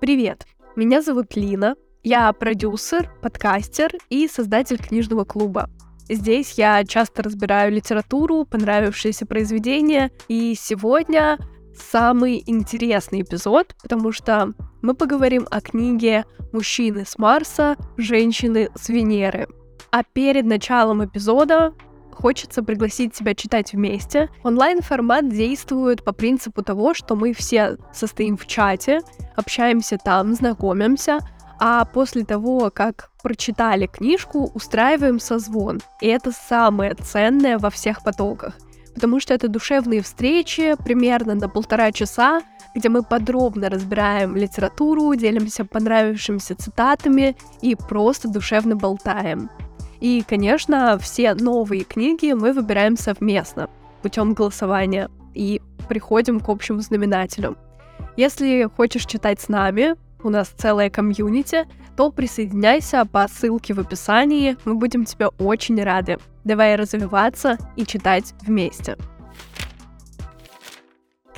Привет! Меня зовут Лина. Я продюсер, подкастер и создатель книжного клуба. Здесь я часто разбираю литературу, понравившиеся произведения, и сегодня самый интересный эпизод, потому что мы поговорим о книге «Мужчины с Марса, женщины с Венеры». А перед началом эпизода хочется пригласить тебя читать вместе. Онлайн-формат действует по принципу того, что мы все состоим в чате, общаемся там, знакомимся, а после того, как прочитали книжку, устраиваем созвон. И это самое ценное во всех потоках. Потому что это душевные встречи примерно на полтора часа, где мы подробно разбираем литературу, делимся понравившимися цитатами и просто душевно болтаем. И, конечно, все новые книги мы выбираем совместно путем голосования и приходим к общему знаменателю. Если хочешь читать с нами, у нас целая комьюнити, то присоединяйся по ссылке в описании, мы будем тебе очень рады. Давай развиваться и читать вместе.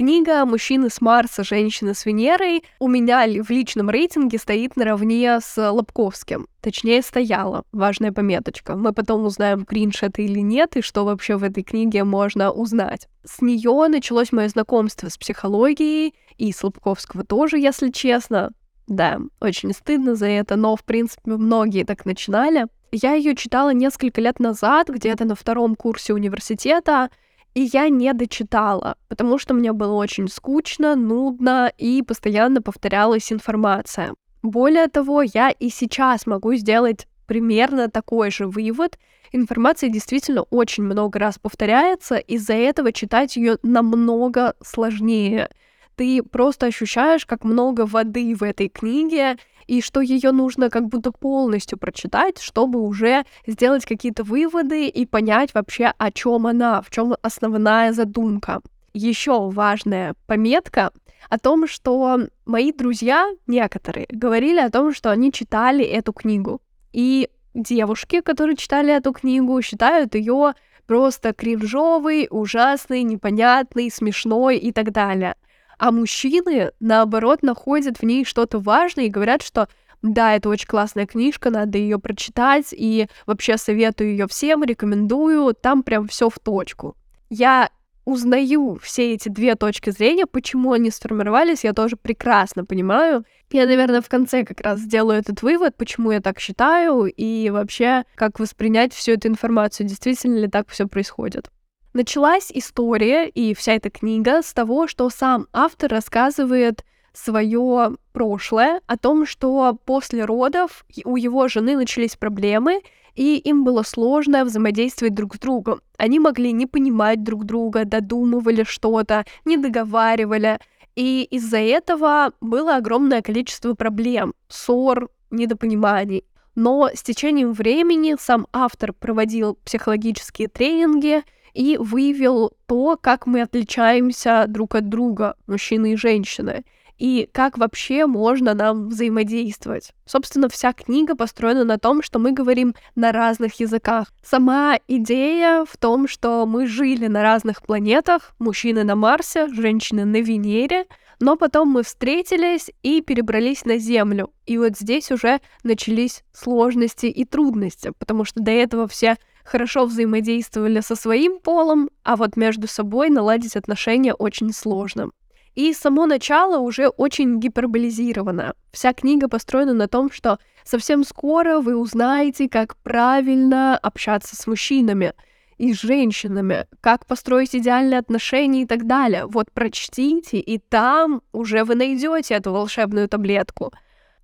Книга «Мужчины с Марса, женщины с Венерой» у меня в личном рейтинге стоит наравне с Лобковским. Точнее, стояла. Важная пометочка. Мы потом узнаем, кринж это или нет, и что вообще в этой книге можно узнать. С нее началось мое знакомство с психологией, и с Лобковского тоже, если честно. Да, очень стыдно за это, но, в принципе, многие так начинали. Я ее читала несколько лет назад, где-то на втором курсе университета, и я не дочитала, потому что мне было очень скучно, нудно и постоянно повторялась информация. Более того, я и сейчас могу сделать примерно такой же вывод. Информация действительно очень много раз повторяется, из-за этого читать ее намного сложнее. Ты просто ощущаешь, как много воды в этой книге, и что ее нужно как будто полностью прочитать, чтобы уже сделать какие-то выводы и понять вообще, о чем она, в чем основная задумка. Еще важная пометка о том, что мои друзья, некоторые, говорили о том, что они читали эту книгу. И девушки, которые читали эту книгу, считают ее просто кринжовой, ужасной, непонятной, смешной и так далее а мужчины, наоборот, находят в ней что-то важное и говорят, что да, это очень классная книжка, надо ее прочитать, и вообще советую ее всем, рекомендую, там прям все в точку. Я узнаю все эти две точки зрения, почему они сформировались, я тоже прекрасно понимаю. Я, наверное, в конце как раз сделаю этот вывод, почему я так считаю, и вообще, как воспринять всю эту информацию, действительно ли так все происходит. Началась история и вся эта книга с того, что сам автор рассказывает свое прошлое, о том, что после родов у его жены начались проблемы, и им было сложно взаимодействовать друг с другом. Они могли не понимать друг друга, додумывали что-то, не договаривали. И из-за этого было огромное количество проблем, ссор, недопониманий. Но с течением времени сам автор проводил психологические тренинги, и выявил то, как мы отличаемся друг от друга, мужчины и женщины, и как вообще можно нам взаимодействовать. Собственно, вся книга построена на том, что мы говорим на разных языках. Сама идея в том, что мы жили на разных планетах, мужчины на Марсе, женщины на Венере, но потом мы встретились и перебрались на Землю. И вот здесь уже начались сложности и трудности, потому что до этого все хорошо взаимодействовали со своим полом, а вот между собой наладить отношения очень сложно. И само начало уже очень гиперболизировано. Вся книга построена на том, что совсем скоро вы узнаете, как правильно общаться с мужчинами и с женщинами, как построить идеальные отношения и так далее. Вот прочтите, и там уже вы найдете эту волшебную таблетку —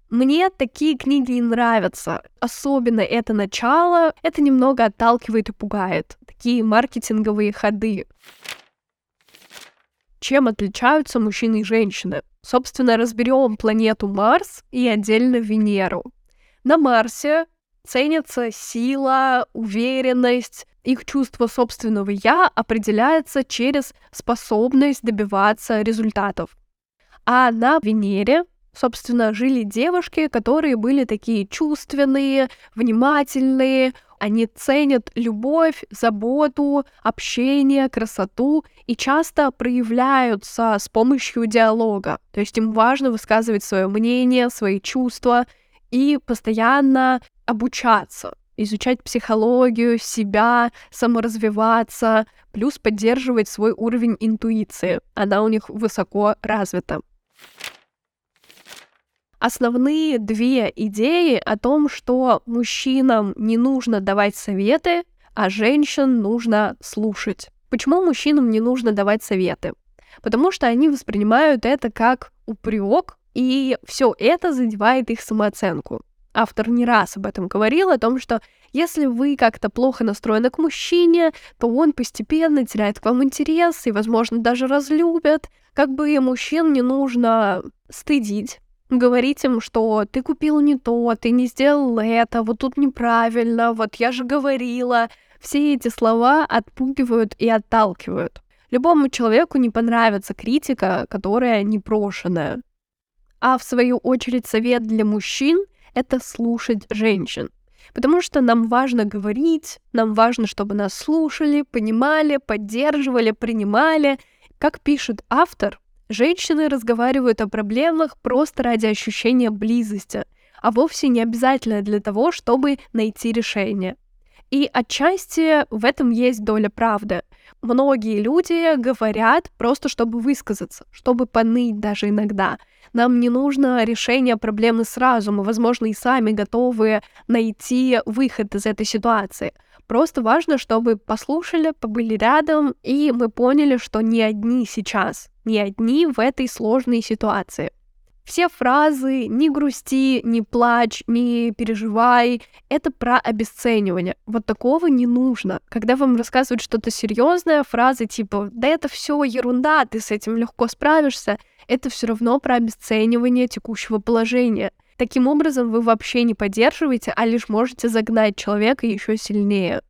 мне такие книги нравятся. Особенно это начало. Это немного отталкивает и пугает. Такие маркетинговые ходы. Чем отличаются мужчины и женщины? Собственно, разберем планету Марс и отдельно Венеру. На Марсе ценится сила, уверенность, их чувство собственного «я» определяется через способность добиваться результатов. А на Венере собственно, жили девушки, которые были такие чувственные, внимательные, они ценят любовь, заботу, общение, красоту и часто проявляются с помощью диалога. То есть им важно высказывать свое мнение, свои чувства и постоянно обучаться, изучать психологию, себя, саморазвиваться, плюс поддерживать свой уровень интуиции. Она у них высоко развита основные две идеи о том, что мужчинам не нужно давать советы, а женщин нужно слушать. Почему мужчинам не нужно давать советы? Потому что они воспринимают это как упрек, и все это задевает их самооценку. Автор не раз об этом говорил, о том, что если вы как-то плохо настроены к мужчине, то он постепенно теряет к вам интерес и, возможно, даже разлюбит. Как бы мужчин не нужно стыдить, говорить им, что ты купил не то, ты не сделал это, вот тут неправильно, вот я же говорила. Все эти слова отпугивают и отталкивают. Любому человеку не понравится критика, которая непрошенная. А в свою очередь совет для мужчин — это слушать женщин. Потому что нам важно говорить, нам важно, чтобы нас слушали, понимали, поддерживали, принимали. Как пишет автор, Женщины разговаривают о проблемах просто ради ощущения близости, а вовсе не обязательно для того, чтобы найти решение. И отчасти в этом есть доля правды. Многие люди говорят просто, чтобы высказаться, чтобы поныть даже иногда. Нам не нужно решение проблемы сразу, мы, возможно, и сами готовы найти выход из этой ситуации. Просто важно, чтобы послушали, побыли рядом, и мы поняли, что не одни сейчас, не одни в этой сложной ситуации. Все фразы «не грусти», «не плачь», «не переживай» — это про обесценивание. Вот такого не нужно. Когда вам рассказывают что-то серьезное, фразы типа «да это все ерунда, ты с этим легко справишься», это все равно про обесценивание текущего положения — Таким образом, вы вообще не поддерживаете, а лишь можете загнать человека еще сильнее.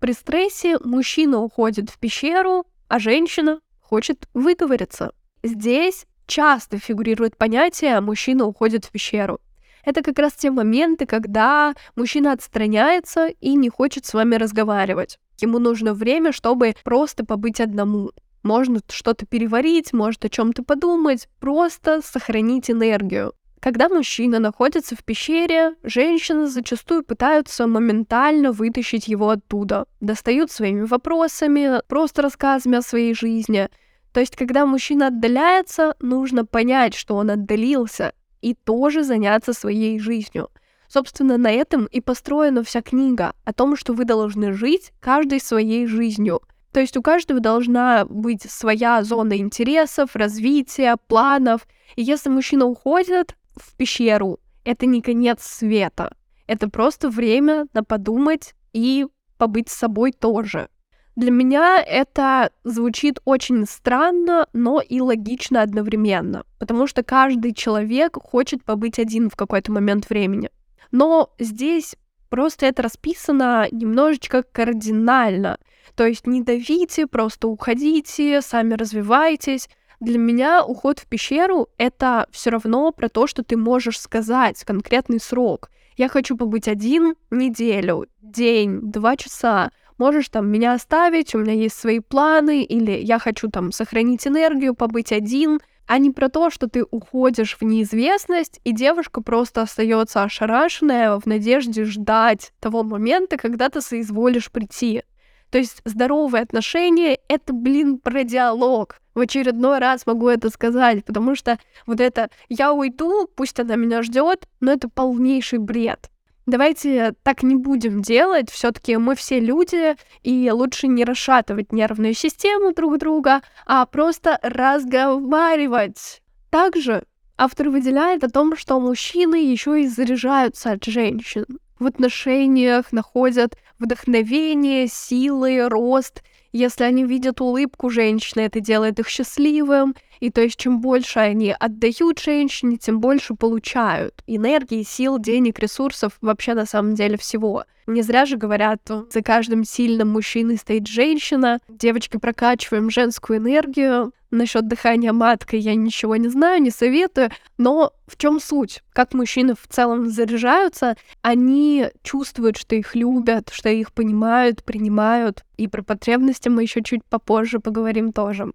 При стрессе мужчина уходит в пещеру, а женщина хочет выговориться. Здесь часто фигурирует понятие «мужчина уходит в пещеру». Это как раз те моменты, когда мужчина отстраняется и не хочет с вами разговаривать. Ему нужно время, чтобы просто побыть одному. Можно что-то переварить, может о чем-то подумать, просто сохранить энергию. Когда мужчина находится в пещере, женщины зачастую пытаются моментально вытащить его оттуда. Достают своими вопросами, просто рассказами о своей жизни. То есть, когда мужчина отдаляется, нужно понять, что он отдалился, и тоже заняться своей жизнью. Собственно, на этом и построена вся книга о том, что вы должны жить каждой своей жизнью. То есть у каждого должна быть своя зона интересов, развития, планов. И если мужчина уходит, в пещеру. Это не конец света. Это просто время на подумать и побыть с собой тоже. Для меня это звучит очень странно, но и логично одновременно, потому что каждый человек хочет побыть один в какой-то момент времени. Но здесь просто это расписано немножечко кардинально. То есть не давите, просто уходите, сами развивайтесь, для меня уход в пещеру — это все равно про то, что ты можешь сказать конкретный срок. Я хочу побыть один неделю, день, два часа. Можешь там меня оставить, у меня есть свои планы, или я хочу там сохранить энергию, побыть один, а не про то, что ты уходишь в неизвестность, и девушка просто остается ошарашенная в надежде ждать того момента, когда ты соизволишь прийти. То есть здоровые отношения — это, блин, про диалог. В очередной раз могу это сказать, потому что вот это «я уйду, пусть она меня ждет, но это полнейший бред. Давайте так не будем делать, все-таки мы все люди, и лучше не расшатывать нервную систему друг друга, а просто разговаривать. Также автор выделяет о том, что мужчины еще и заряжаются от женщин в отношениях находят вдохновение, силы, рост. Если они видят улыбку женщины, это делает их счастливым. И то есть, чем больше они отдают женщине, тем больше получают энергии, сил, денег, ресурсов, вообще на самом деле всего. Не зря же говорят, за каждым сильным мужчиной стоит женщина. Девочки, прокачиваем женскую энергию. Насчет дыхания маткой я ничего не знаю, не советую. Но в чем суть? Как мужчины в целом заряжаются, они чувствуют, что их любят, что их понимают, принимают. И про потребности мы еще чуть попозже поговорим тоже.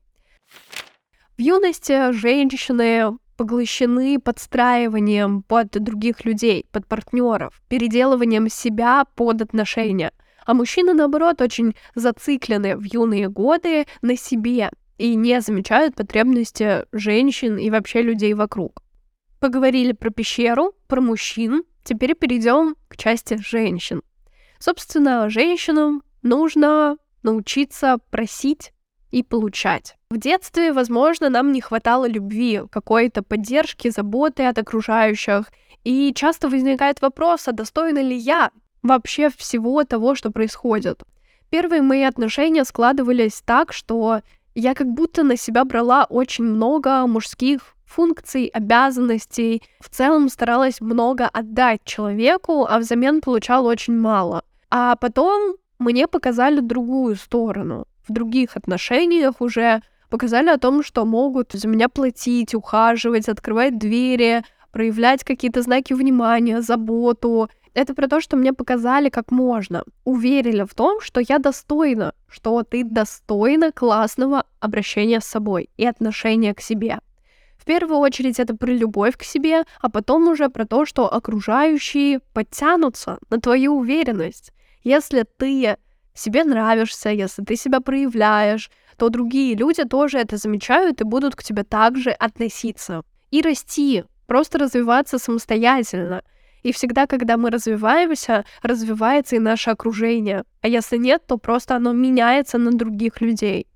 В юности женщины поглощены подстраиванием под других людей, под партнеров, переделыванием себя под отношения. А мужчины, наоборот, очень зациклены в юные годы на себе и не замечают потребности женщин и вообще людей вокруг. Поговорили про пещеру, про мужчин, теперь перейдем к части женщин. Собственно, женщинам нужно научиться просить и получать. В детстве, возможно, нам не хватало любви, какой-то поддержки, заботы от окружающих. И часто возникает вопрос, а достойна ли я вообще всего того, что происходит. Первые мои отношения складывались так, что я как будто на себя брала очень много мужских функций, обязанностей. В целом старалась много отдать человеку, а взамен получала очень мало. А потом мне показали другую сторону. В других отношениях уже показали о том, что могут за меня платить, ухаживать, открывать двери, проявлять какие-то знаки внимания, заботу. Это про то, что мне показали, как можно. Уверили в том, что я достойна, что ты достойна классного обращения с собой и отношения к себе. В первую очередь это про любовь к себе, а потом уже про то, что окружающие подтянутся на твою уверенность. Если ты себе нравишься, если ты себя проявляешь, то другие люди тоже это замечают и будут к тебе также относиться. И расти, просто развиваться самостоятельно. И всегда, когда мы развиваемся, развивается и наше окружение. А если нет, то просто оно меняется на других людей.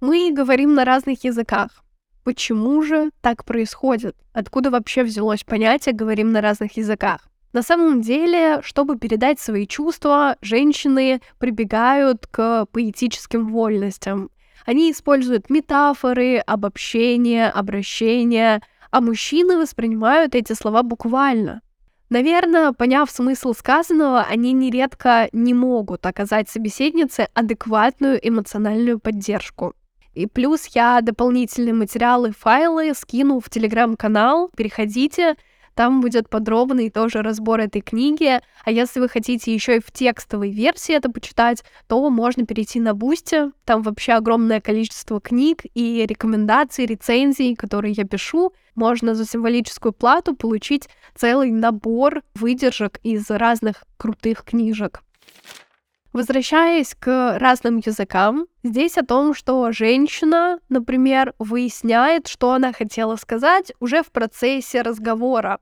Мы говорим на разных языках. Почему же так происходит? Откуда вообще взялось понятие «говорим на разных языках»? На самом деле, чтобы передать свои чувства, женщины прибегают к поэтическим вольностям. Они используют метафоры, обобщения, обращения, а мужчины воспринимают эти слова буквально. Наверное, поняв смысл сказанного, они нередко не могут оказать собеседнице адекватную эмоциональную поддержку. И плюс я дополнительные материалы, файлы скину в телеграм-канал, переходите, там будет подробный тоже разбор этой книги. А если вы хотите еще и в текстовой версии это почитать, то можно перейти на Бусти. Там вообще огромное количество книг и рекомендаций, рецензий, которые я пишу. Можно за символическую плату получить целый набор выдержек из разных крутых книжек. Возвращаясь к разным языкам, здесь о том, что женщина, например, выясняет, что она хотела сказать уже в процессе разговора.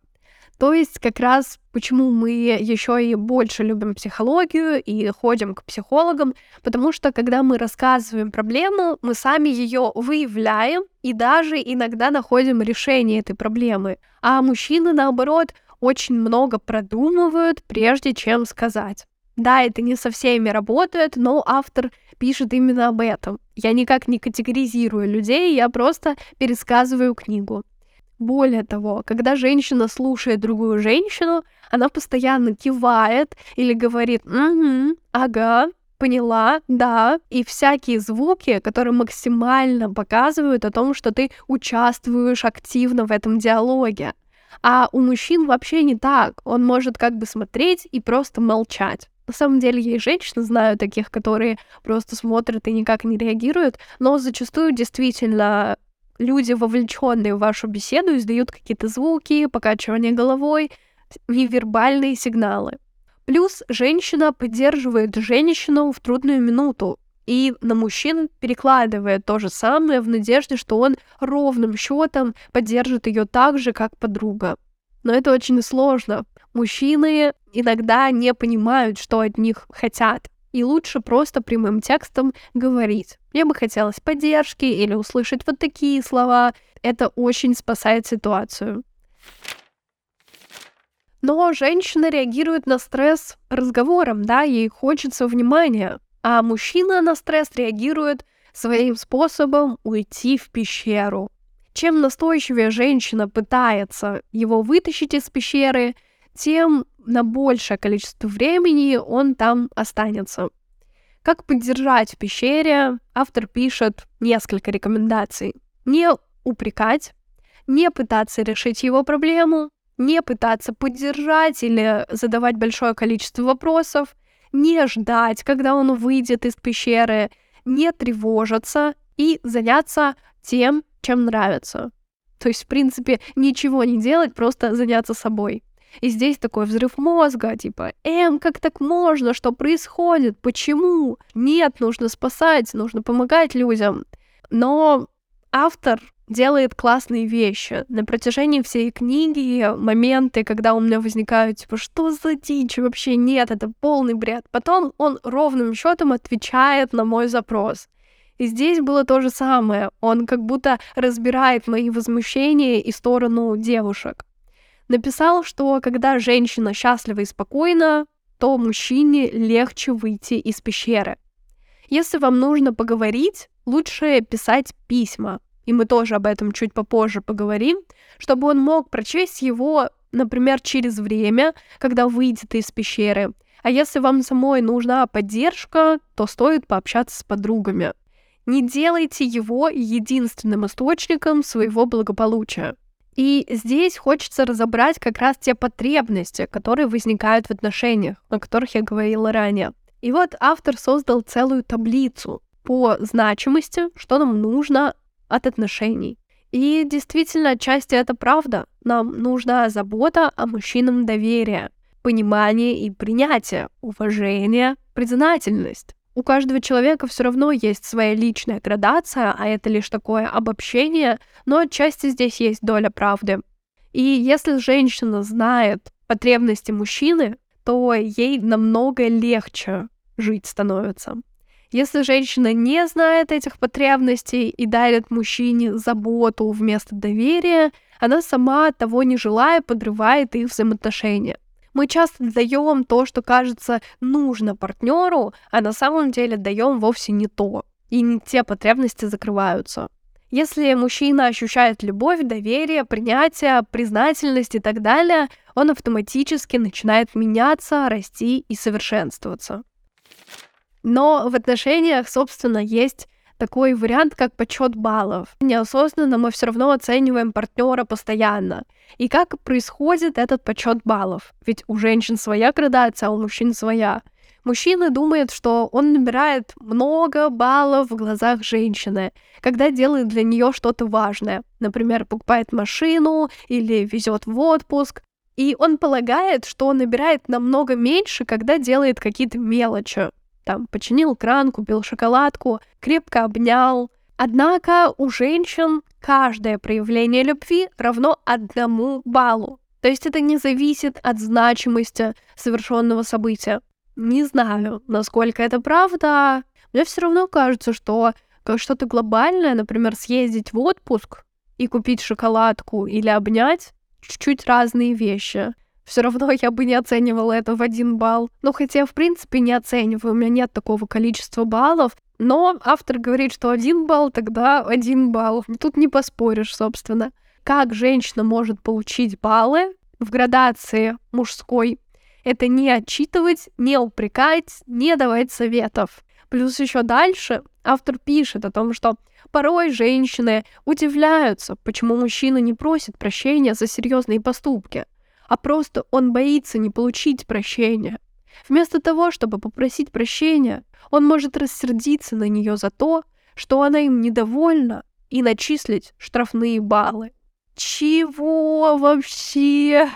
То есть как раз почему мы еще и больше любим психологию и ходим к психологам, потому что когда мы рассказываем проблему, мы сами ее выявляем и даже иногда находим решение этой проблемы. А мужчины, наоборот, очень много продумывают, прежде чем сказать. Да, это не со всеми работает, но автор пишет именно об этом. Я никак не категоризирую людей, я просто пересказываю книгу. Более того, когда женщина слушает другую женщину, она постоянно кивает или говорит «Угу, ага, поняла, да», и всякие звуки, которые максимально показывают о том, что ты участвуешь активно в этом диалоге. А у мужчин вообще не так. Он может как бы смотреть и просто молчать. На самом деле я и женщин знаю таких, которые просто смотрят и никак не реагируют, но зачастую действительно люди, вовлеченные в вашу беседу, издают какие-то звуки, покачивание головой, невербальные сигналы. Плюс женщина поддерживает женщину в трудную минуту, и на мужчин перекладывает то же самое в надежде, что он ровным счетом поддержит ее так же, как подруга. Но это очень сложно. Мужчины иногда не понимают, что от них хотят. И лучше просто прямым текстом говорить. Мне бы хотелось поддержки или услышать вот такие слова. Это очень спасает ситуацию. Но женщина реагирует на стресс разговором, да, ей хочется внимания. а мужчина на стресс реагирует своим способом уйти в пещеру. Чем настойчивее женщина пытается его вытащить из пещеры, тем на большее количество времени он там останется. Как поддержать в пещере, автор пишет несколько рекомендаций. Не упрекать, не пытаться решить его проблему, не пытаться поддержать или задавать большое количество вопросов, не ждать, когда он выйдет из пещеры, не тревожиться и заняться тем, чем нравится. То есть, в принципе, ничего не делать, просто заняться собой. И здесь такой взрыв мозга, типа, эм, как так можно, что происходит, почему? Нет, нужно спасать, нужно помогать людям. Но автор делает классные вещи. На протяжении всей книги моменты, когда у меня возникают, типа, что за дичь? Вообще нет, это полный бред. Потом он ровным счетом отвечает на мой запрос. И здесь было то же самое. Он как будто разбирает мои возмущения и сторону девушек. Написал, что когда женщина счастлива и спокойна, то мужчине легче выйти из пещеры. Если вам нужно поговорить, лучше писать письма, и мы тоже об этом чуть попозже поговорим, чтобы он мог прочесть его, например, через время, когда выйдет из пещеры. А если вам самой нужна поддержка, то стоит пообщаться с подругами. Не делайте его единственным источником своего благополучия. И здесь хочется разобрать как раз те потребности, которые возникают в отношениях, о которых я говорила ранее. И вот автор создал целую таблицу по значимости, что нам нужно от отношений. И действительно, отчасти это правда. Нам нужна забота, а мужчинам доверие, понимание и принятие, уважение, признательность. У каждого человека все равно есть своя личная градация, а это лишь такое обобщение, но отчасти здесь есть доля правды. И если женщина знает потребности мужчины, то ей намного легче жить становится. Если женщина не знает этих потребностей и дарит мужчине заботу вместо доверия, она сама того не желая подрывает их взаимоотношения. Мы часто даем то, что кажется нужно партнеру, а на самом деле даем вовсе не то. И не те потребности закрываются. Если мужчина ощущает любовь, доверие, принятие, признательность и так далее, он автоматически начинает меняться, расти и совершенствоваться. Но в отношениях, собственно, есть такой вариант, как подсчет баллов. Неосознанно мы все равно оцениваем партнера постоянно. И как происходит этот подсчет баллов? Ведь у женщин своя градация, а у мужчин своя. Мужчина думает, что он набирает много баллов в глазах женщины, когда делает для нее что-то важное. Например, покупает машину или везет в отпуск. И он полагает, что он набирает намного меньше, когда делает какие-то мелочи там починил кран, купил шоколадку, крепко обнял. Однако у женщин каждое проявление любви равно одному баллу. То есть это не зависит от значимости совершенного события. Не знаю, насколько это правда. Мне все равно кажется, что что-то глобальное, например, съездить в отпуск и купить шоколадку или обнять, чуть-чуть разные вещи все равно я бы не оценивала это в один балл. Ну, хотя, в принципе, не оцениваю, у меня нет такого количества баллов. Но автор говорит, что один балл, тогда один балл. Тут не поспоришь, собственно. Как женщина может получить баллы в градации мужской? Это не отчитывать, не упрекать, не давать советов. Плюс еще дальше автор пишет о том, что порой женщины удивляются, почему мужчина не просит прощения за серьезные поступки а просто он боится не получить прощения. Вместо того, чтобы попросить прощения, он может рассердиться на нее за то, что она им недовольна, и начислить штрафные баллы. Чего вообще?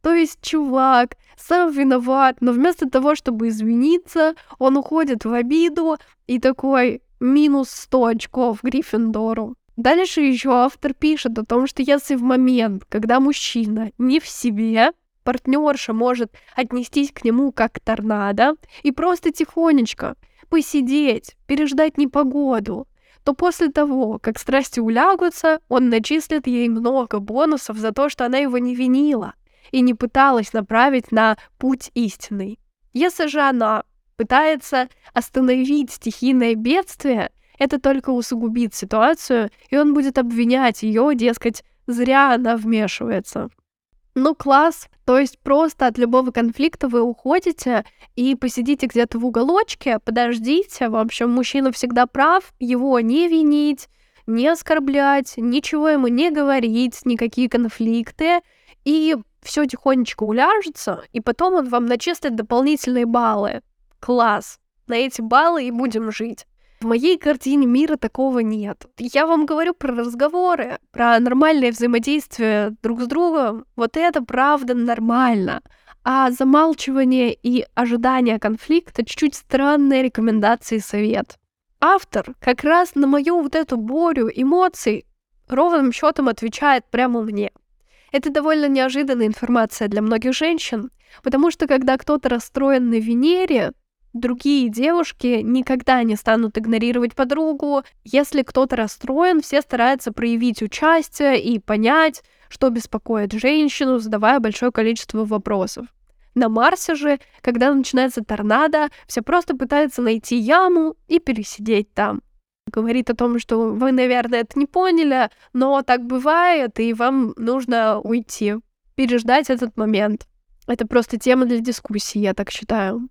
То есть чувак сам виноват, но вместо того, чтобы извиниться, он уходит в обиду и такой минус 100 очков Гриффиндору. Дальше еще автор пишет о том, что если в момент, когда мужчина не в себе, партнерша может отнестись к нему как торнадо и просто тихонечко посидеть, переждать непогоду, то после того, как страсти улягутся, он начислит ей много бонусов за то, что она его не винила и не пыталась направить на путь истинный. Если же она пытается остановить стихийное бедствие, это только усугубит ситуацию, и он будет обвинять ее, дескать, зря она вмешивается. Ну, класс. То есть просто от любого конфликта вы уходите и посидите где-то в уголочке, подождите. В общем, мужчина всегда прав, его не винить, не оскорблять, ничего ему не говорить, никакие конфликты. И все тихонечко уляжется, и потом он вам начислит дополнительные баллы. Класс. На эти баллы и будем жить. В моей картине мира такого нет. Я вам говорю про разговоры, про нормальное взаимодействие друг с другом. Вот это правда нормально. А замалчивание и ожидание конфликта чуть-чуть странные рекомендации и совет. Автор как раз на мою вот эту борю эмоций ровным счетом отвечает прямо мне. Это довольно неожиданная информация для многих женщин, потому что когда кто-то расстроен на Венере, другие девушки никогда не станут игнорировать подругу. Если кто-то расстроен, все стараются проявить участие и понять, что беспокоит женщину, задавая большое количество вопросов. На Марсе же, когда начинается торнадо, все просто пытаются найти яму и пересидеть там. Говорит о том, что вы, наверное, это не поняли, но так бывает, и вам нужно уйти, переждать этот момент. Это просто тема для дискуссии, я так считаю.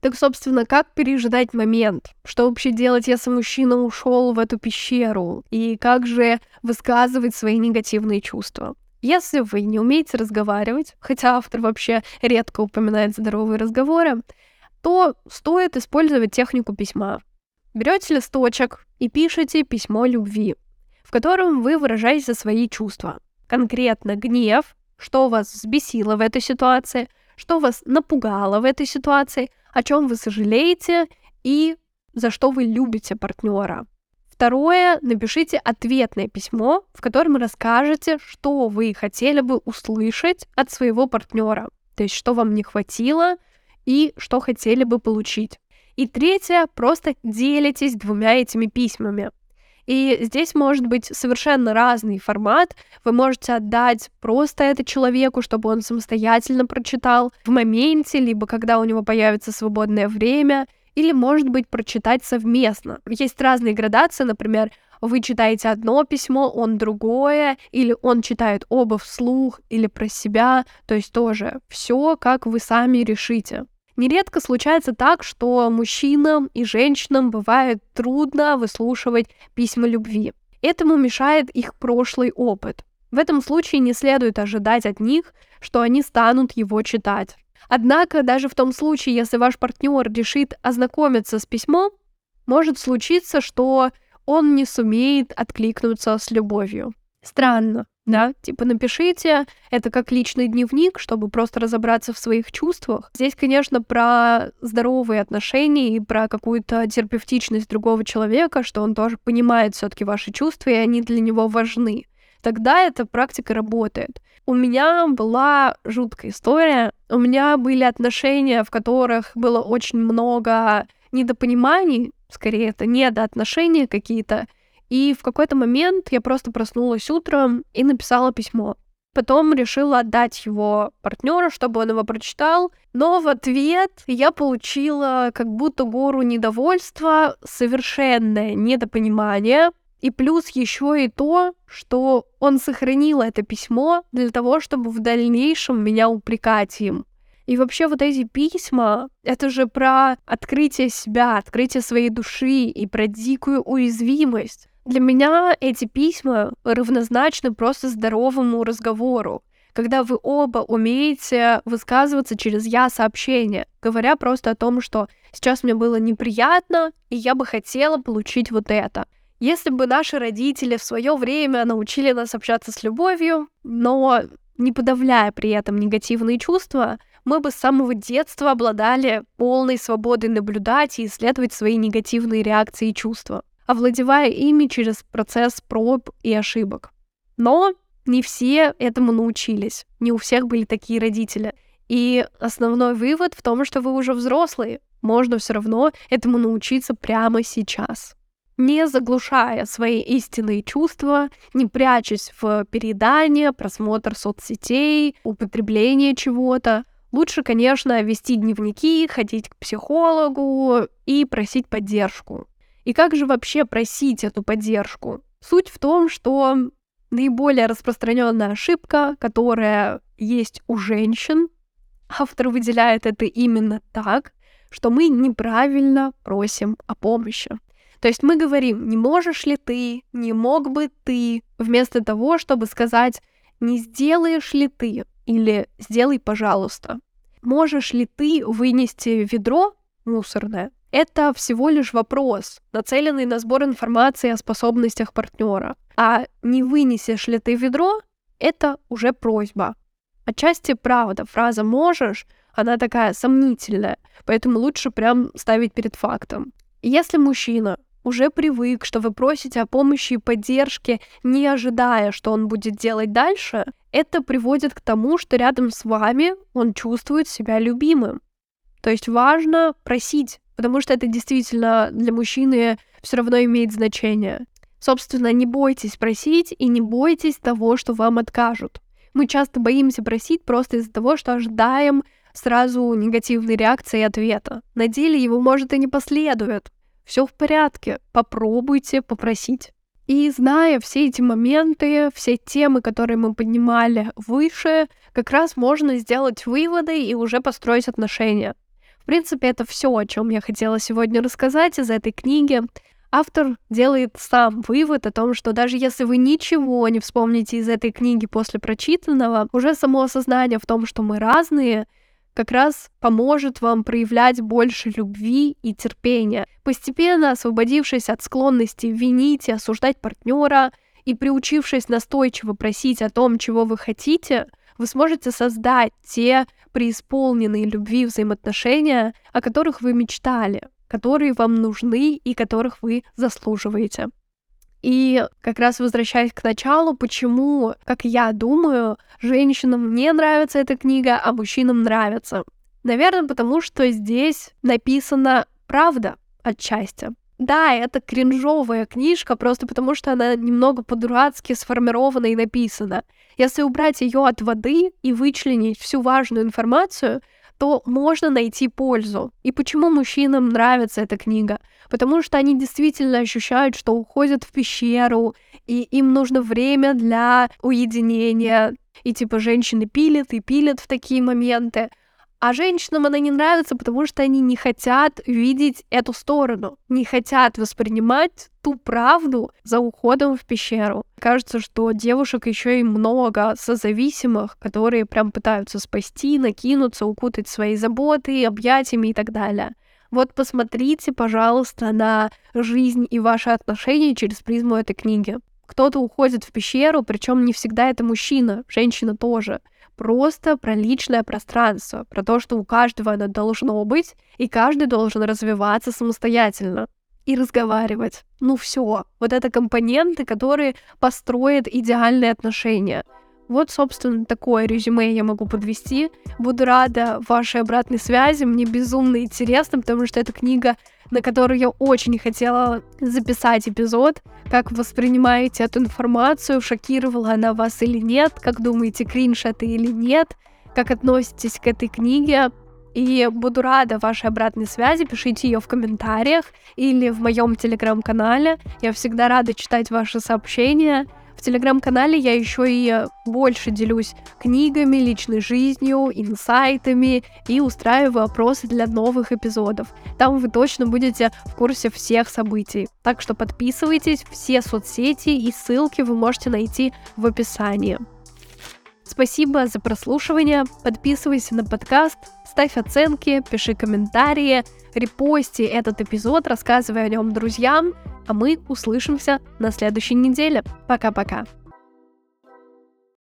Так, собственно, как пережидать момент? Что вообще делать, если мужчина ушел в эту пещеру? И как же высказывать свои негативные чувства? Если вы не умеете разговаривать, хотя автор вообще редко упоминает здоровые разговоры, то стоит использовать технику письма. Берете листочек и пишете письмо любви, в котором вы выражаете свои чувства. Конкретно гнев, что вас взбесило в этой ситуации, что вас напугало в этой ситуации, о чем вы сожалеете и за что вы любите партнера. Второе, напишите ответное письмо, в котором расскажете, что вы хотели бы услышать от своего партнера. То есть, что вам не хватило и что хотели бы получить. И третье, просто делитесь двумя этими письмами. И здесь может быть совершенно разный формат. Вы можете отдать просто это человеку, чтобы он самостоятельно прочитал в моменте, либо когда у него появится свободное время, или, может быть, прочитать совместно. Есть разные градации, например, вы читаете одно письмо, он другое, или он читает оба вслух, или про себя, то есть тоже все, как вы сами решите. Нередко случается так, что мужчинам и женщинам бывает трудно выслушивать письма любви. Этому мешает их прошлый опыт. В этом случае не следует ожидать от них, что они станут его читать. Однако, даже в том случае, если ваш партнер решит ознакомиться с письмом, может случиться, что он не сумеет откликнуться с любовью. Странно, да? Типа напишите, это как личный дневник, чтобы просто разобраться в своих чувствах. Здесь, конечно, про здоровые отношения и про какую-то терапевтичность другого человека, что он тоже понимает все таки ваши чувства, и они для него важны. Тогда эта практика работает. У меня была жуткая история. У меня были отношения, в которых было очень много недопониманий, скорее это недоотношения какие-то, и в какой-то момент я просто проснулась утром и написала письмо. Потом решила отдать его партнеру, чтобы он его прочитал. Но в ответ я получила как будто гору недовольства, совершенное недопонимание. И плюс еще и то, что он сохранил это письмо для того, чтобы в дальнейшем меня упрекать им. И вообще вот эти письма, это же про открытие себя, открытие своей души и про дикую уязвимость. Для меня эти письма равнозначны просто здоровому разговору, когда вы оба умеете высказываться через «я» сообщение, говоря просто о том, что сейчас мне было неприятно, и я бы хотела получить вот это. Если бы наши родители в свое время научили нас общаться с любовью, но не подавляя при этом негативные чувства, мы бы с самого детства обладали полной свободой наблюдать и исследовать свои негативные реакции и чувства овладевая ими через процесс проб и ошибок. Но не все этому научились, не у всех были такие родители. И основной вывод в том, что вы уже взрослые, можно все равно этому научиться прямо сейчас. Не заглушая свои истинные чувства, не прячась в передание, просмотр соцсетей, употребление чего-то, Лучше, конечно, вести дневники, ходить к психологу и просить поддержку. И как же вообще просить эту поддержку? Суть в том, что наиболее распространенная ошибка, которая есть у женщин, автор выделяет это именно так, что мы неправильно просим о помощи. То есть мы говорим, не можешь ли ты, не мог бы ты, вместо того, чтобы сказать, не сделаешь ли ты или сделай, пожалуйста. Можешь ли ты вынести ведро мусорное? Это всего лишь вопрос, нацеленный на сбор информации о способностях партнера. А не вынесешь ли ты ведро, это уже просьба. Отчасти правда, фраза «можешь» она такая сомнительная, поэтому лучше прям ставить перед фактом. Если мужчина уже привык, что вы просите о помощи и поддержке, не ожидая, что он будет делать дальше, это приводит к тому, что рядом с вами он чувствует себя любимым. То есть важно просить, потому что это действительно для мужчины все равно имеет значение. Собственно, не бойтесь просить и не бойтесь того, что вам откажут. Мы часто боимся просить просто из-за того, что ожидаем сразу негативной реакции и ответа. На деле его может и не последует. Все в порядке, попробуйте попросить. И зная все эти моменты, все темы, которые мы поднимали выше, как раз можно сделать выводы и уже построить отношения. В принципе, это все, о чем я хотела сегодня рассказать из этой книги. Автор делает сам вывод о том, что даже если вы ничего не вспомните из этой книги после прочитанного, уже само осознание в том, что мы разные, как раз поможет вам проявлять больше любви и терпения. Постепенно освободившись от склонности винить и осуждать партнера и приучившись настойчиво просить о том, чего вы хотите, вы сможете создать те преисполненные любви взаимоотношения, о которых вы мечтали, которые вам нужны и которых вы заслуживаете. И как раз возвращаясь к началу, почему, как я думаю, женщинам не нравится эта книга, а мужчинам нравится. Наверное, потому что здесь написана правда отчасти. Да, это кринжовая книжка, просто потому что она немного по-дурацки сформирована и написана. Если убрать ее от воды и вычленить всю важную информацию, то можно найти пользу. И почему мужчинам нравится эта книга? Потому что они действительно ощущают, что уходят в пещеру, и им нужно время для уединения. И типа женщины пилят и пилят в такие моменты. А женщинам она не нравится, потому что они не хотят видеть эту сторону, не хотят воспринимать ту правду за уходом в пещеру. Кажется, что девушек еще и много созависимых, которые прям пытаются спасти, накинуться, укутать свои заботы, объятиями и так далее. Вот посмотрите, пожалуйста, на жизнь и ваши отношения через призму этой книги. Кто-то уходит в пещеру, причем не всегда это мужчина, женщина тоже просто про личное пространство, про то, что у каждого оно должно быть, и каждый должен развиваться самостоятельно и разговаривать. Ну все, вот это компоненты, которые построят идеальные отношения. Вот, собственно, такое резюме я могу подвести. Буду рада вашей обратной связи. Мне безумно интересно, потому что эта книга, на которую я очень хотела записать эпизод. Как воспринимаете эту информацию? Шокировала она вас или нет? Как думаете, кринж это или нет? Как относитесь к этой книге? И буду рада вашей обратной связи. Пишите ее в комментариях или в моем телеграм-канале. Я всегда рада читать ваши сообщения. В телеграм-канале я еще и больше делюсь книгами, личной жизнью, инсайтами и устраиваю опросы для новых эпизодов. Там вы точно будете в курсе всех событий. Так что подписывайтесь, все соцсети и ссылки вы можете найти в описании. Спасибо за прослушивание, подписывайся на подкаст, ставь оценки, пиши комментарии, репости этот эпизод, рассказывай о нем друзьям, а мы услышимся на следующей неделе. Пока-пока.